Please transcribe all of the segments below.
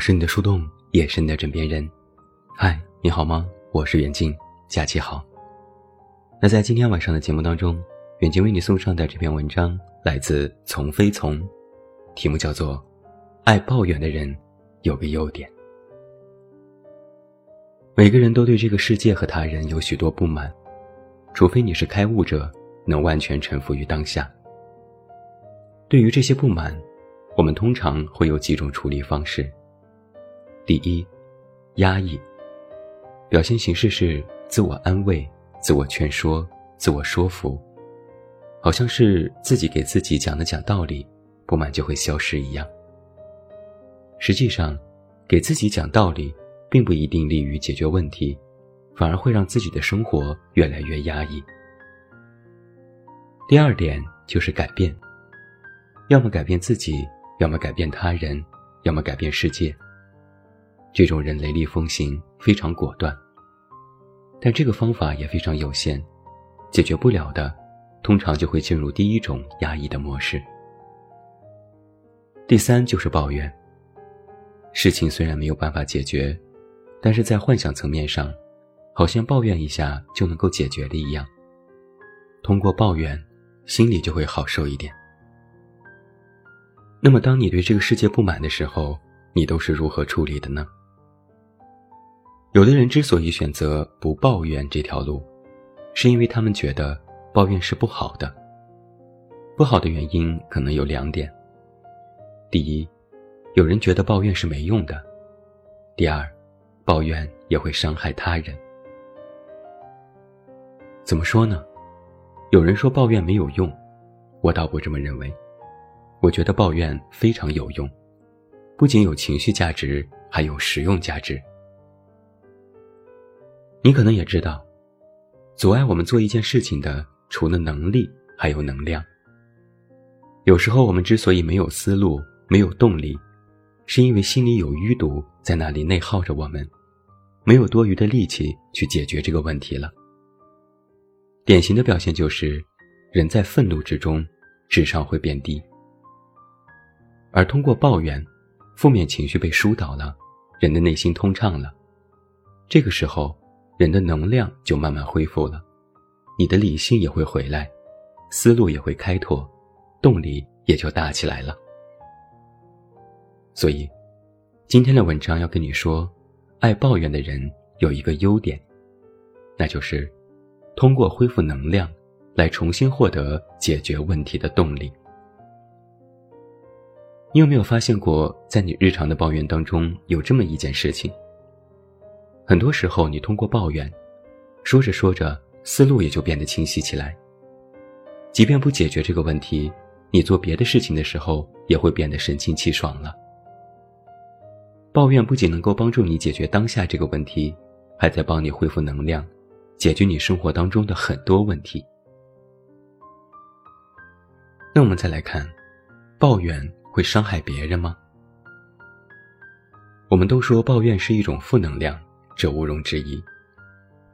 是你的树洞，也是你的枕边人。嗨，你好吗？我是远近，假期好。那在今天晚上的节目当中，远近为你送上的这篇文章来自从飞从，题目叫做《爱抱怨的人有个优点》。每个人都对这个世界和他人有许多不满，除非你是开悟者，能完全臣服于当下。对于这些不满，我们通常会有几种处理方式。第一，压抑。表现形式是自我安慰、自我劝说、自我说服，好像是自己给自己讲了讲道理，不满就会消失一样。实际上，给自己讲道理，并不一定利于解决问题，反而会让自己的生活越来越压抑。第二点就是改变，要么改变自己，要么改变他人，要么改变世界。这种人雷厉风行，非常果断。但这个方法也非常有限，解决不了的，通常就会进入第一种压抑的模式。第三就是抱怨。事情虽然没有办法解决，但是在幻想层面上，好像抱怨一下就能够解决的一样。通过抱怨，心里就会好受一点。那么，当你对这个世界不满的时候，你都是如何处理的呢？有的人之所以选择不抱怨这条路，是因为他们觉得抱怨是不好的。不好的原因可能有两点：第一，有人觉得抱怨是没用的；第二，抱怨也会伤害他人。怎么说呢？有人说抱怨没有用，我倒不这么认为。我觉得抱怨非常有用，不仅有情绪价值，还有实用价值。你可能也知道，阻碍我们做一件事情的，除了能力，还有能量。有时候我们之所以没有思路、没有动力，是因为心里有淤堵在那里内耗着我们，没有多余的力气去解决这个问题了。典型的表现就是，人在愤怒之中，智商会变低。而通过抱怨，负面情绪被疏导了，人的内心通畅了，这个时候。人的能量就慢慢恢复了，你的理性也会回来，思路也会开拓，动力也就大起来了。所以，今天的文章要跟你说，爱抱怨的人有一个优点，那就是通过恢复能量来重新获得解决问题的动力。你有没有发现过，在你日常的抱怨当中有这么一件事情？很多时候，你通过抱怨，说着说着，思路也就变得清晰起来。即便不解决这个问题，你做别的事情的时候也会变得神清气爽了。抱怨不仅能够帮助你解决当下这个问题，还在帮你恢复能量，解决你生活当中的很多问题。那我们再来看，抱怨会伤害别人吗？我们都说抱怨是一种负能量。这毋庸置疑，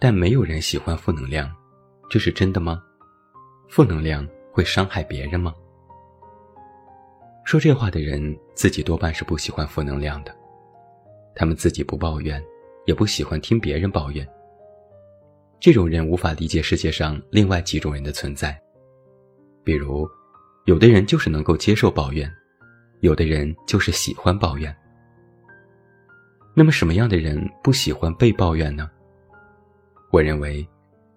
但没有人喜欢负能量，这是真的吗？负能量会伤害别人吗？说这话的人自己多半是不喜欢负能量的，他们自己不抱怨，也不喜欢听别人抱怨。这种人无法理解世界上另外几种人的存在，比如，有的人就是能够接受抱怨，有的人就是喜欢抱怨。那么什么样的人不喜欢被抱怨呢？我认为，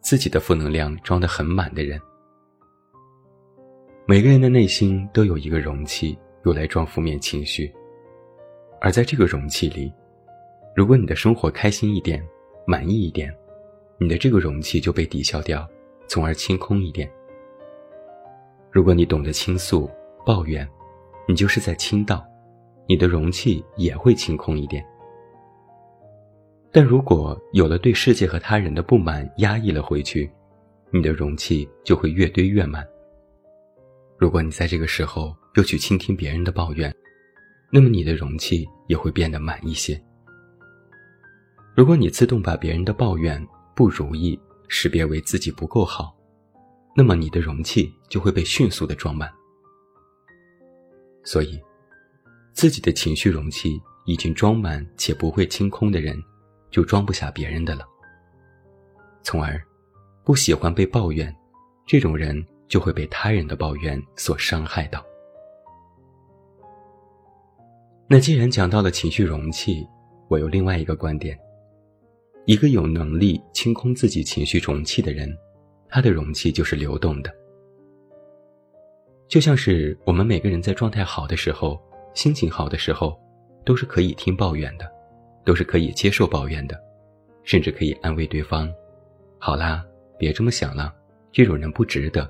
自己的负能量装得很满的人。每个人的内心都有一个容器，用来装负面情绪。而在这个容器里，如果你的生活开心一点、满意一点，你的这个容器就被抵消掉，从而清空一点。如果你懂得倾诉、抱怨，你就是在倾倒，你的容器也会清空一点。但如果有了对世界和他人的不满压抑了回去，你的容器就会越堆越满。如果你在这个时候又去倾听别人的抱怨，那么你的容器也会变得满一些。如果你自动把别人的抱怨、不如意识别为自己不够好，那么你的容器就会被迅速的装满。所以，自己的情绪容器已经装满且不会清空的人，就装不下别人的了。从而，不喜欢被抱怨，这种人就会被他人的抱怨所伤害到。那既然讲到了情绪容器，我有另外一个观点：一个有能力清空自己情绪容器的人，他的容器就是流动的。就像是我们每个人在状态好的时候，心情好的时候，都是可以听抱怨的，都是可以接受抱怨的，甚至可以安慰对方：“好啦，别这么想了，这种人不值得。”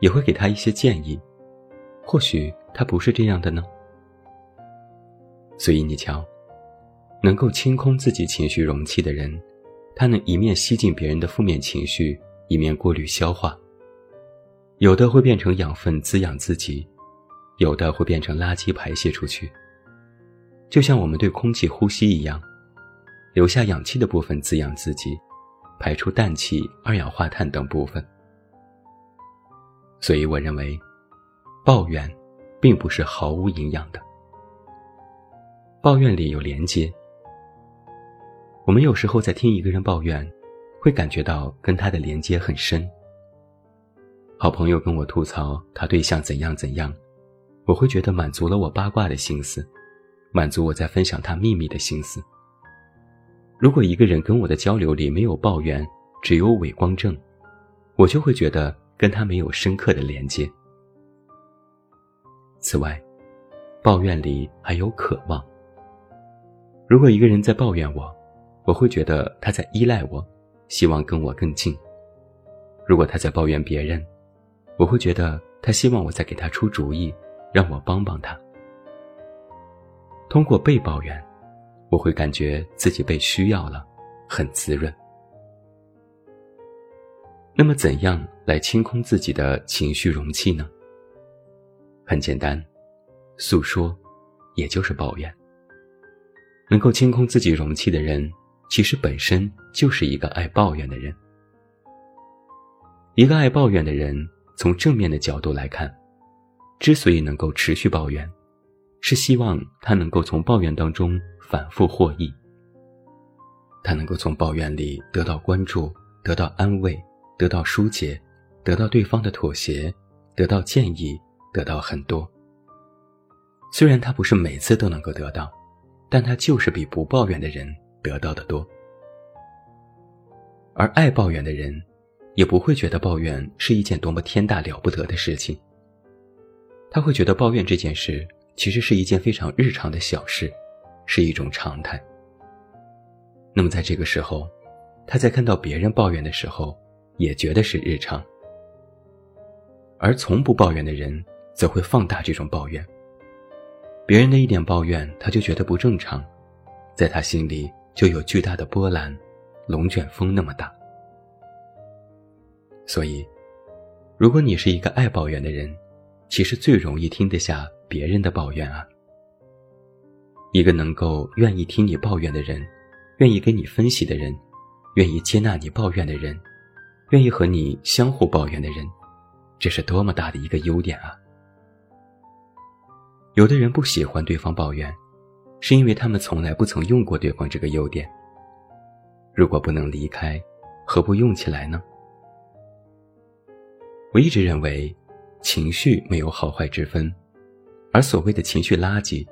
也会给他一些建议，或许他不是这样的呢。所以你瞧，能够清空自己情绪容器的人，他能一面吸进别人的负面情绪，一面过滤消化。有的会变成养分滋养自己，有的会变成垃圾排泄出去。就像我们对空气呼吸一样，留下氧气的部分滋养自己，排出氮气、二氧化碳等部分。所以我认为，抱怨，并不是毫无营养的。抱怨里有连接。我们有时候在听一个人抱怨，会感觉到跟他的连接很深。好朋友跟我吐槽他对象怎样怎样，我会觉得满足了我八卦的心思，满足我在分享他秘密的心思。如果一个人跟我的交流里没有抱怨，只有伪光正，我就会觉得跟他没有深刻的连接。此外，抱怨里还有渴望。如果一个人在抱怨我，我会觉得他在依赖我，希望跟我更近。如果他在抱怨别人，我会觉得他希望我再给他出主意，让我帮帮他。通过被抱怨，我会感觉自己被需要了，很滋润。那么，怎样来清空自己的情绪容器呢？很简单，诉说，也就是抱怨。能够清空自己容器的人，其实本身就是一个爱抱怨的人。一个爱抱怨的人。从正面的角度来看，之所以能够持续抱怨，是希望他能够从抱怨当中反复获益。他能够从抱怨里得到关注，得到安慰，得到疏解，得到对方的妥协，得到建议，得到很多。虽然他不是每次都能够得到，但他就是比不抱怨的人得到的多。而爱抱怨的人。也不会觉得抱怨是一件多么天大了不得的事情。他会觉得抱怨这件事其实是一件非常日常的小事，是一种常态。那么在这个时候，他在看到别人抱怨的时候，也觉得是日常。而从不抱怨的人则会放大这种抱怨。别人的一点抱怨，他就觉得不正常，在他心里就有巨大的波澜，龙卷风那么大。所以，如果你是一个爱抱怨的人，其实最容易听得下别人的抱怨啊。一个能够愿意听你抱怨的人，愿意跟你分析的人，愿意接纳你抱怨的人，愿意和你相互抱怨的人，这是多么大的一个优点啊！有的人不喜欢对方抱怨，是因为他们从来不曾用过对方这个优点。如果不能离开，何不用起来呢？我一直认为，情绪没有好坏之分，而所谓的情绪垃圾，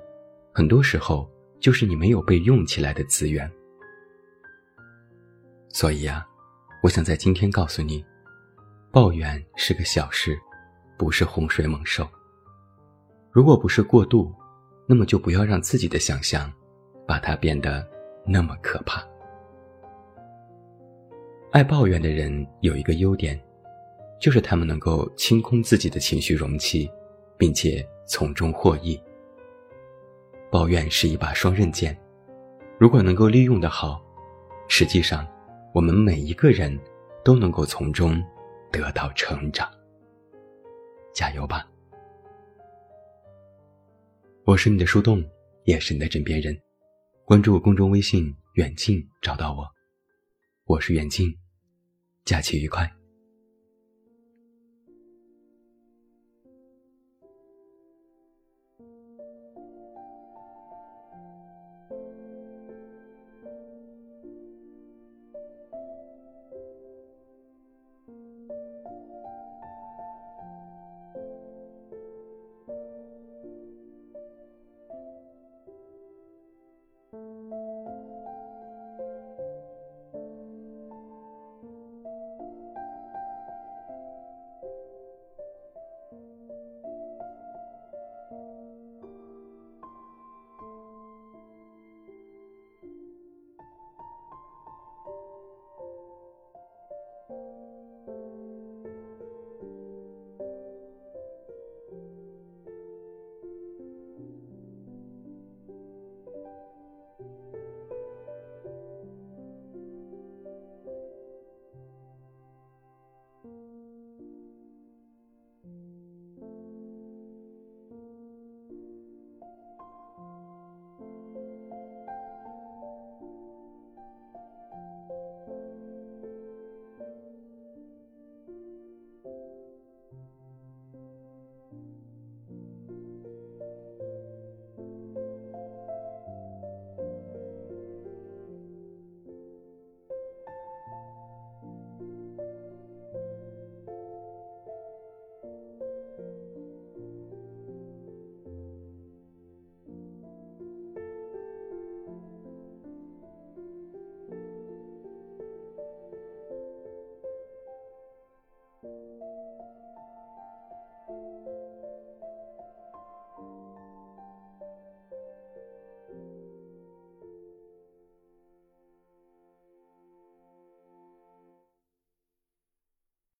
很多时候就是你没有被用起来的资源。所以呀，我想在今天告诉你，抱怨是个小事，不是洪水猛兽。如果不是过度，那么就不要让自己的想象，把它变得那么可怕。爱抱怨的人有一个优点。就是他们能够清空自己的情绪容器，并且从中获益。抱怨是一把双刃剑，如果能够利用的好，实际上，我们每一个人都能够从中得到成长。加油吧！我是你的树洞，也是你的枕边人。关注公众微信“远近”，找到我。我是远近，假期愉快。